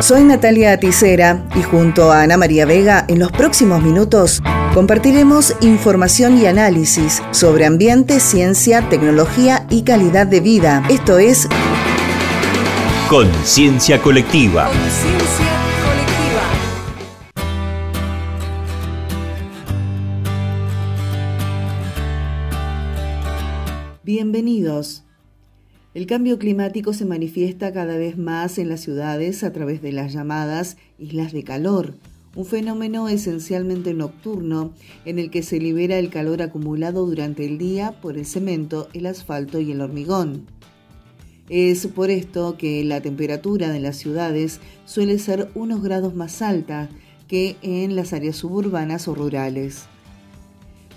Soy Natalia Aticera y junto a Ana María Vega en los próximos minutos compartiremos información y análisis sobre ambiente, ciencia, tecnología y calidad de vida. Esto es Conciencia Colectiva. Conciencia colectiva. Bienvenidos. El cambio climático se manifiesta cada vez más en las ciudades a través de las llamadas islas de calor, un fenómeno esencialmente nocturno en el que se libera el calor acumulado durante el día por el cemento, el asfalto y el hormigón. Es por esto que la temperatura de las ciudades suele ser unos grados más alta que en las áreas suburbanas o rurales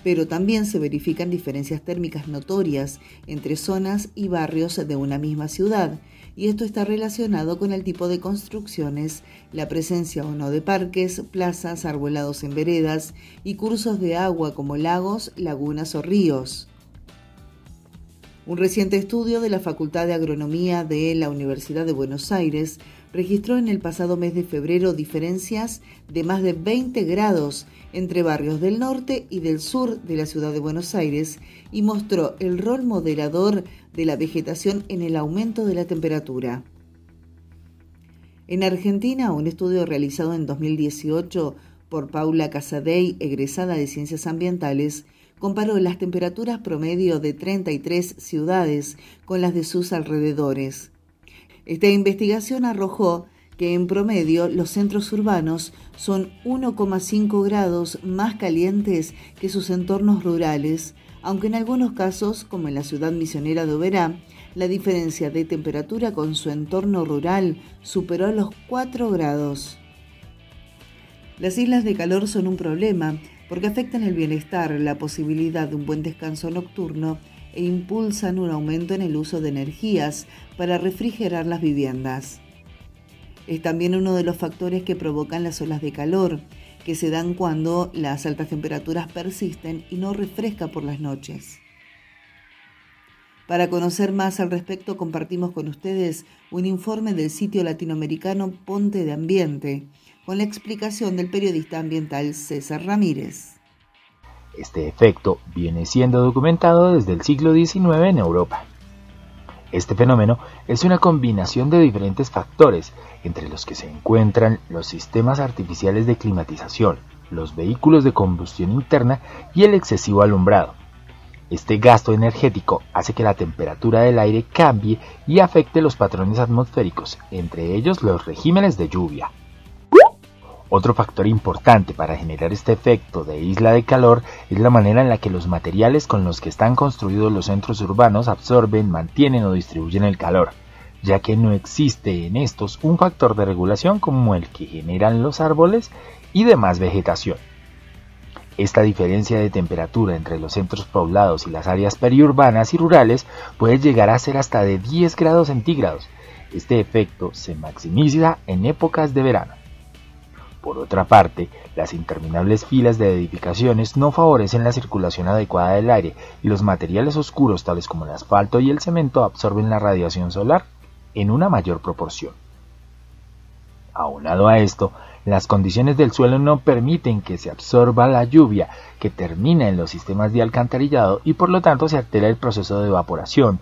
pero también se verifican diferencias térmicas notorias entre zonas y barrios de una misma ciudad, y esto está relacionado con el tipo de construcciones, la presencia o no de parques, plazas, arbolados en veredas y cursos de agua como lagos, lagunas o ríos. Un reciente estudio de la Facultad de Agronomía de la Universidad de Buenos Aires registró en el pasado mes de febrero diferencias de más de 20 grados entre barrios del norte y del sur de la ciudad de Buenos Aires y mostró el rol moderador de la vegetación en el aumento de la temperatura. En Argentina, un estudio realizado en 2018 por Paula Casadei, egresada de Ciencias Ambientales, comparó las temperaturas promedio de 33 ciudades con las de sus alrededores. Esta investigación arrojó que en promedio los centros urbanos son 1,5 grados más calientes que sus entornos rurales, aunque en algunos casos, como en la ciudad misionera de Oberá, la diferencia de temperatura con su entorno rural superó los 4 grados. Las islas de calor son un problema porque afectan el bienestar, la posibilidad de un buen descanso nocturno e impulsan un aumento en el uso de energías para refrigerar las viviendas. Es también uno de los factores que provocan las olas de calor, que se dan cuando las altas temperaturas persisten y no refresca por las noches. Para conocer más al respecto, compartimos con ustedes un informe del sitio latinoamericano Ponte de Ambiente, con la explicación del periodista ambiental César Ramírez. Este efecto viene siendo documentado desde el siglo XIX en Europa. Este fenómeno es una combinación de diferentes factores, entre los que se encuentran los sistemas artificiales de climatización, los vehículos de combustión interna y el excesivo alumbrado. Este gasto energético hace que la temperatura del aire cambie y afecte los patrones atmosféricos, entre ellos los regímenes de lluvia. Otro factor importante para generar este efecto de isla de calor es la manera en la que los materiales con los que están construidos los centros urbanos absorben, mantienen o distribuyen el calor, ya que no existe en estos un factor de regulación como el que generan los árboles y demás vegetación. Esta diferencia de temperatura entre los centros poblados y las áreas periurbanas y rurales puede llegar a ser hasta de 10 grados centígrados. Este efecto se maximiza en épocas de verano. Por otra parte, las interminables filas de edificaciones no favorecen la circulación adecuada del aire y los materiales oscuros tales como el asfalto y el cemento absorben la radiación solar en una mayor proporción. Aunado a esto, las condiciones del suelo no permiten que se absorba la lluvia que termina en los sistemas de alcantarillado y por lo tanto se altera el proceso de evaporación,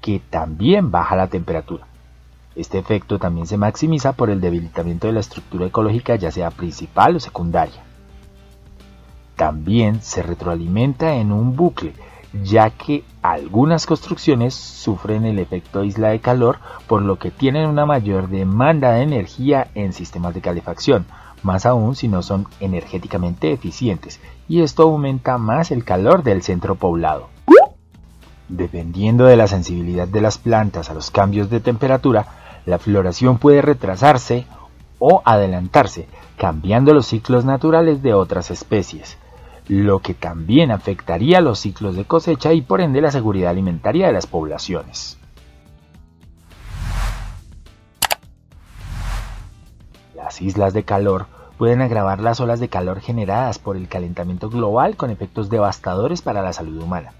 que también baja la temperatura. Este efecto también se maximiza por el debilitamiento de la estructura ecológica ya sea principal o secundaria. También se retroalimenta en un bucle, ya que algunas construcciones sufren el efecto isla de calor, por lo que tienen una mayor demanda de energía en sistemas de calefacción, más aún si no son energéticamente eficientes, y esto aumenta más el calor del centro poblado. Dependiendo de la sensibilidad de las plantas a los cambios de temperatura, la floración puede retrasarse o adelantarse, cambiando los ciclos naturales de otras especies, lo que también afectaría los ciclos de cosecha y por ende la seguridad alimentaria de las poblaciones. Las islas de calor pueden agravar las olas de calor generadas por el calentamiento global con efectos devastadores para la salud humana.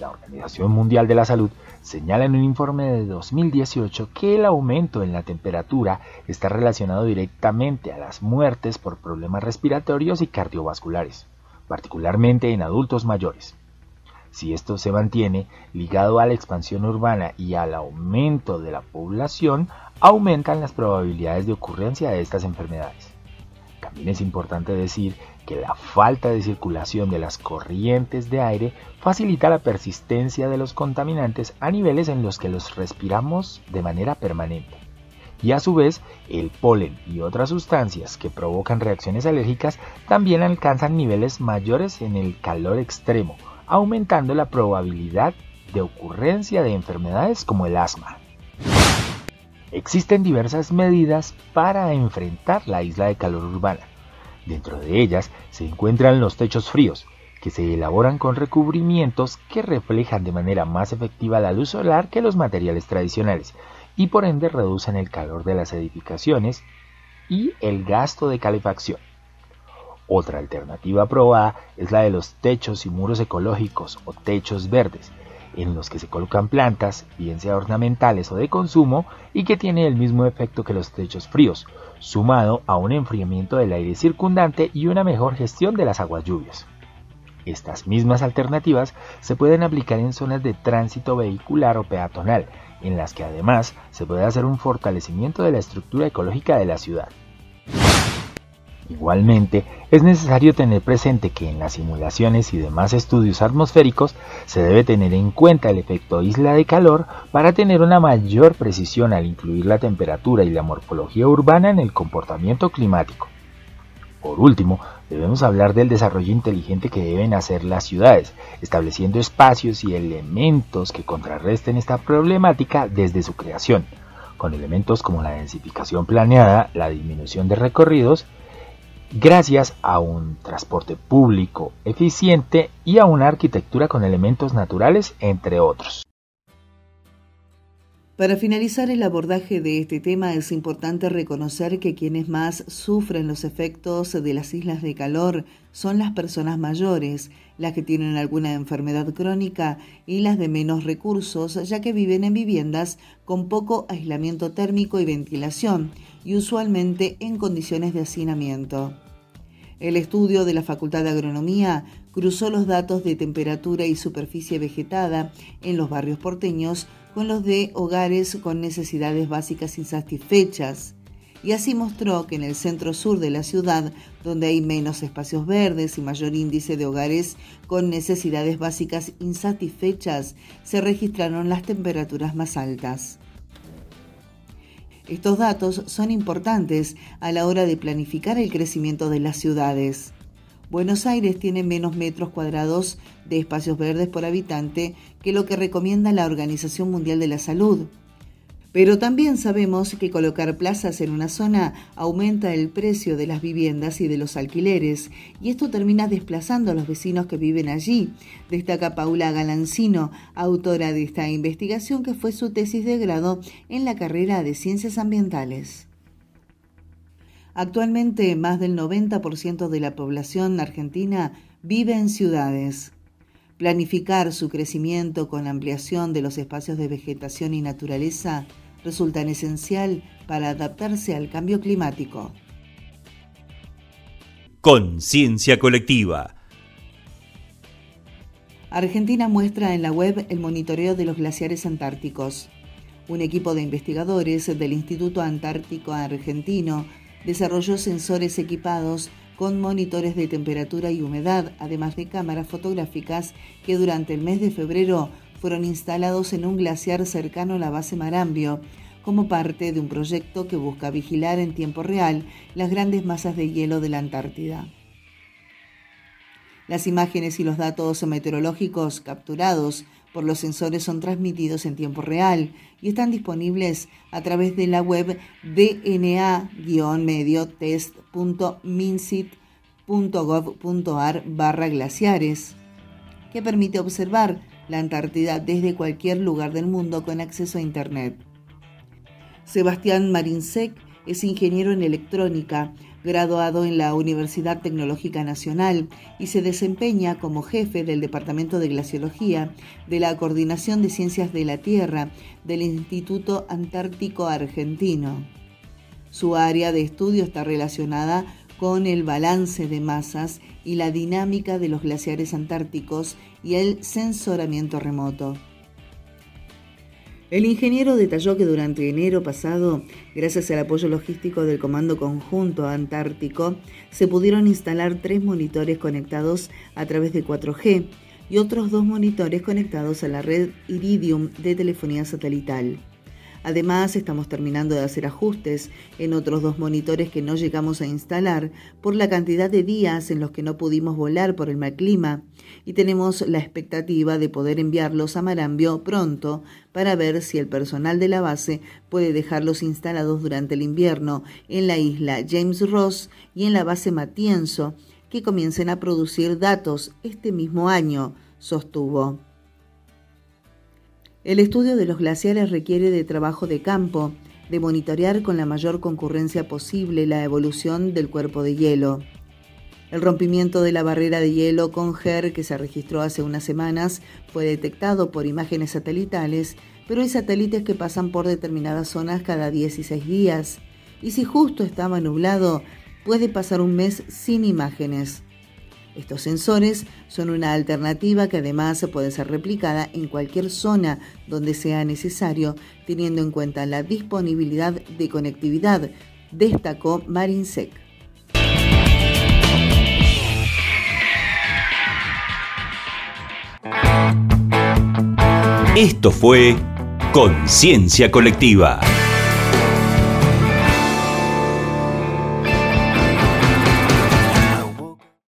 La Organización Mundial de la Salud señala en un informe de 2018 que el aumento en la temperatura está relacionado directamente a las muertes por problemas respiratorios y cardiovasculares, particularmente en adultos mayores. Si esto se mantiene ligado a la expansión urbana y al aumento de la población, aumentan las probabilidades de ocurrencia de estas enfermedades. También es importante decir que la falta de circulación de las corrientes de aire facilita la persistencia de los contaminantes a niveles en los que los respiramos de manera permanente. Y a su vez, el polen y otras sustancias que provocan reacciones alérgicas también alcanzan niveles mayores en el calor extremo, aumentando la probabilidad de ocurrencia de enfermedades como el asma. Existen diversas medidas para enfrentar la isla de calor urbana. Dentro de ellas se encuentran los techos fríos, que se elaboran con recubrimientos que reflejan de manera más efectiva la luz solar que los materiales tradicionales y por ende reducen el calor de las edificaciones y el gasto de calefacción. Otra alternativa probada es la de los techos y muros ecológicos o techos verdes, en los que se colocan plantas, bien sea ornamentales o de consumo, y que tiene el mismo efecto que los techos fríos, sumado a un enfriamiento del aire circundante y una mejor gestión de las aguas lluvias. Estas mismas alternativas se pueden aplicar en zonas de tránsito vehicular o peatonal, en las que además se puede hacer un fortalecimiento de la estructura ecológica de la ciudad. Igualmente, es necesario tener presente que en las simulaciones y demás estudios atmosféricos se debe tener en cuenta el efecto isla de calor para tener una mayor precisión al incluir la temperatura y la morfología urbana en el comportamiento climático. Por último, debemos hablar del desarrollo inteligente que deben hacer las ciudades, estableciendo espacios y elementos que contrarresten esta problemática desde su creación, con elementos como la densificación planeada, la disminución de recorridos, gracias a un transporte público eficiente y a una arquitectura con elementos naturales, entre otros. Para finalizar el abordaje de este tema es importante reconocer que quienes más sufren los efectos de las islas de calor son las personas mayores, las que tienen alguna enfermedad crónica y las de menos recursos, ya que viven en viviendas con poco aislamiento térmico y ventilación, y usualmente en condiciones de hacinamiento. El estudio de la Facultad de Agronomía cruzó los datos de temperatura y superficie vegetada en los barrios porteños con los de hogares con necesidades básicas insatisfechas. Y así mostró que en el centro sur de la ciudad, donde hay menos espacios verdes y mayor índice de hogares con necesidades básicas insatisfechas, se registraron las temperaturas más altas. Estos datos son importantes a la hora de planificar el crecimiento de las ciudades. Buenos Aires tiene menos metros cuadrados de espacios verdes por habitante que lo que recomienda la Organización Mundial de la Salud. Pero también sabemos que colocar plazas en una zona aumenta el precio de las viviendas y de los alquileres, y esto termina desplazando a los vecinos que viven allí, destaca Paula Galancino, autora de esta investigación que fue su tesis de grado en la carrera de Ciencias Ambientales. Actualmente más del 90% de la población argentina vive en ciudades. Planificar su crecimiento con la ampliación de los espacios de vegetación y naturaleza resultan esencial para adaptarse al cambio climático. Conciencia colectiva. Argentina muestra en la web el monitoreo de los glaciares antárticos. Un equipo de investigadores del Instituto Antártico Argentino desarrolló sensores equipados con monitores de temperatura y humedad, además de cámaras fotográficas que durante el mes de febrero fueron instalados en un glaciar cercano a la base Marambio, como parte de un proyecto que busca vigilar en tiempo real las grandes masas de hielo de la Antártida. Las imágenes y los datos meteorológicos capturados por los sensores son transmitidos en tiempo real y están disponibles a través de la web dna-mediotest.minsit.gov.ar barra glaciares, que permite observar la Antártida desde cualquier lugar del mundo con acceso a Internet. Sebastián Marinsec es ingeniero en electrónica, graduado en la Universidad Tecnológica Nacional y se desempeña como jefe del Departamento de Glaciología de la Coordinación de Ciencias de la Tierra del Instituto Antártico Argentino. Su área de estudio está relacionada con el balance de masas y la dinámica de los glaciares antárticos y el sensoramiento remoto. El ingeniero detalló que durante enero pasado, gracias al apoyo logístico del Comando Conjunto Antártico, se pudieron instalar tres monitores conectados a través de 4G y otros dos monitores conectados a la red Iridium de telefonía satelital. Además, estamos terminando de hacer ajustes en otros dos monitores que no llegamos a instalar por la cantidad de días en los que no pudimos volar por el mal clima y tenemos la expectativa de poder enviarlos a Marambio pronto para ver si el personal de la base puede dejarlos instalados durante el invierno en la isla James Ross y en la base Matienzo, que comiencen a producir datos este mismo año, sostuvo. El estudio de los glaciares requiere de trabajo de campo, de monitorear con la mayor concurrencia posible la evolución del cuerpo de hielo. El rompimiento de la barrera de hielo con GER que se registró hace unas semanas fue detectado por imágenes satelitales, pero hay satélites que pasan por determinadas zonas cada 16 días. Y si justo estaba nublado, puede pasar un mes sin imágenes. Estos sensores son una alternativa que además puede ser replicada en cualquier zona donde sea necesario, teniendo en cuenta la disponibilidad de conectividad, destacó Marinsec. Esto fue Conciencia Colectiva.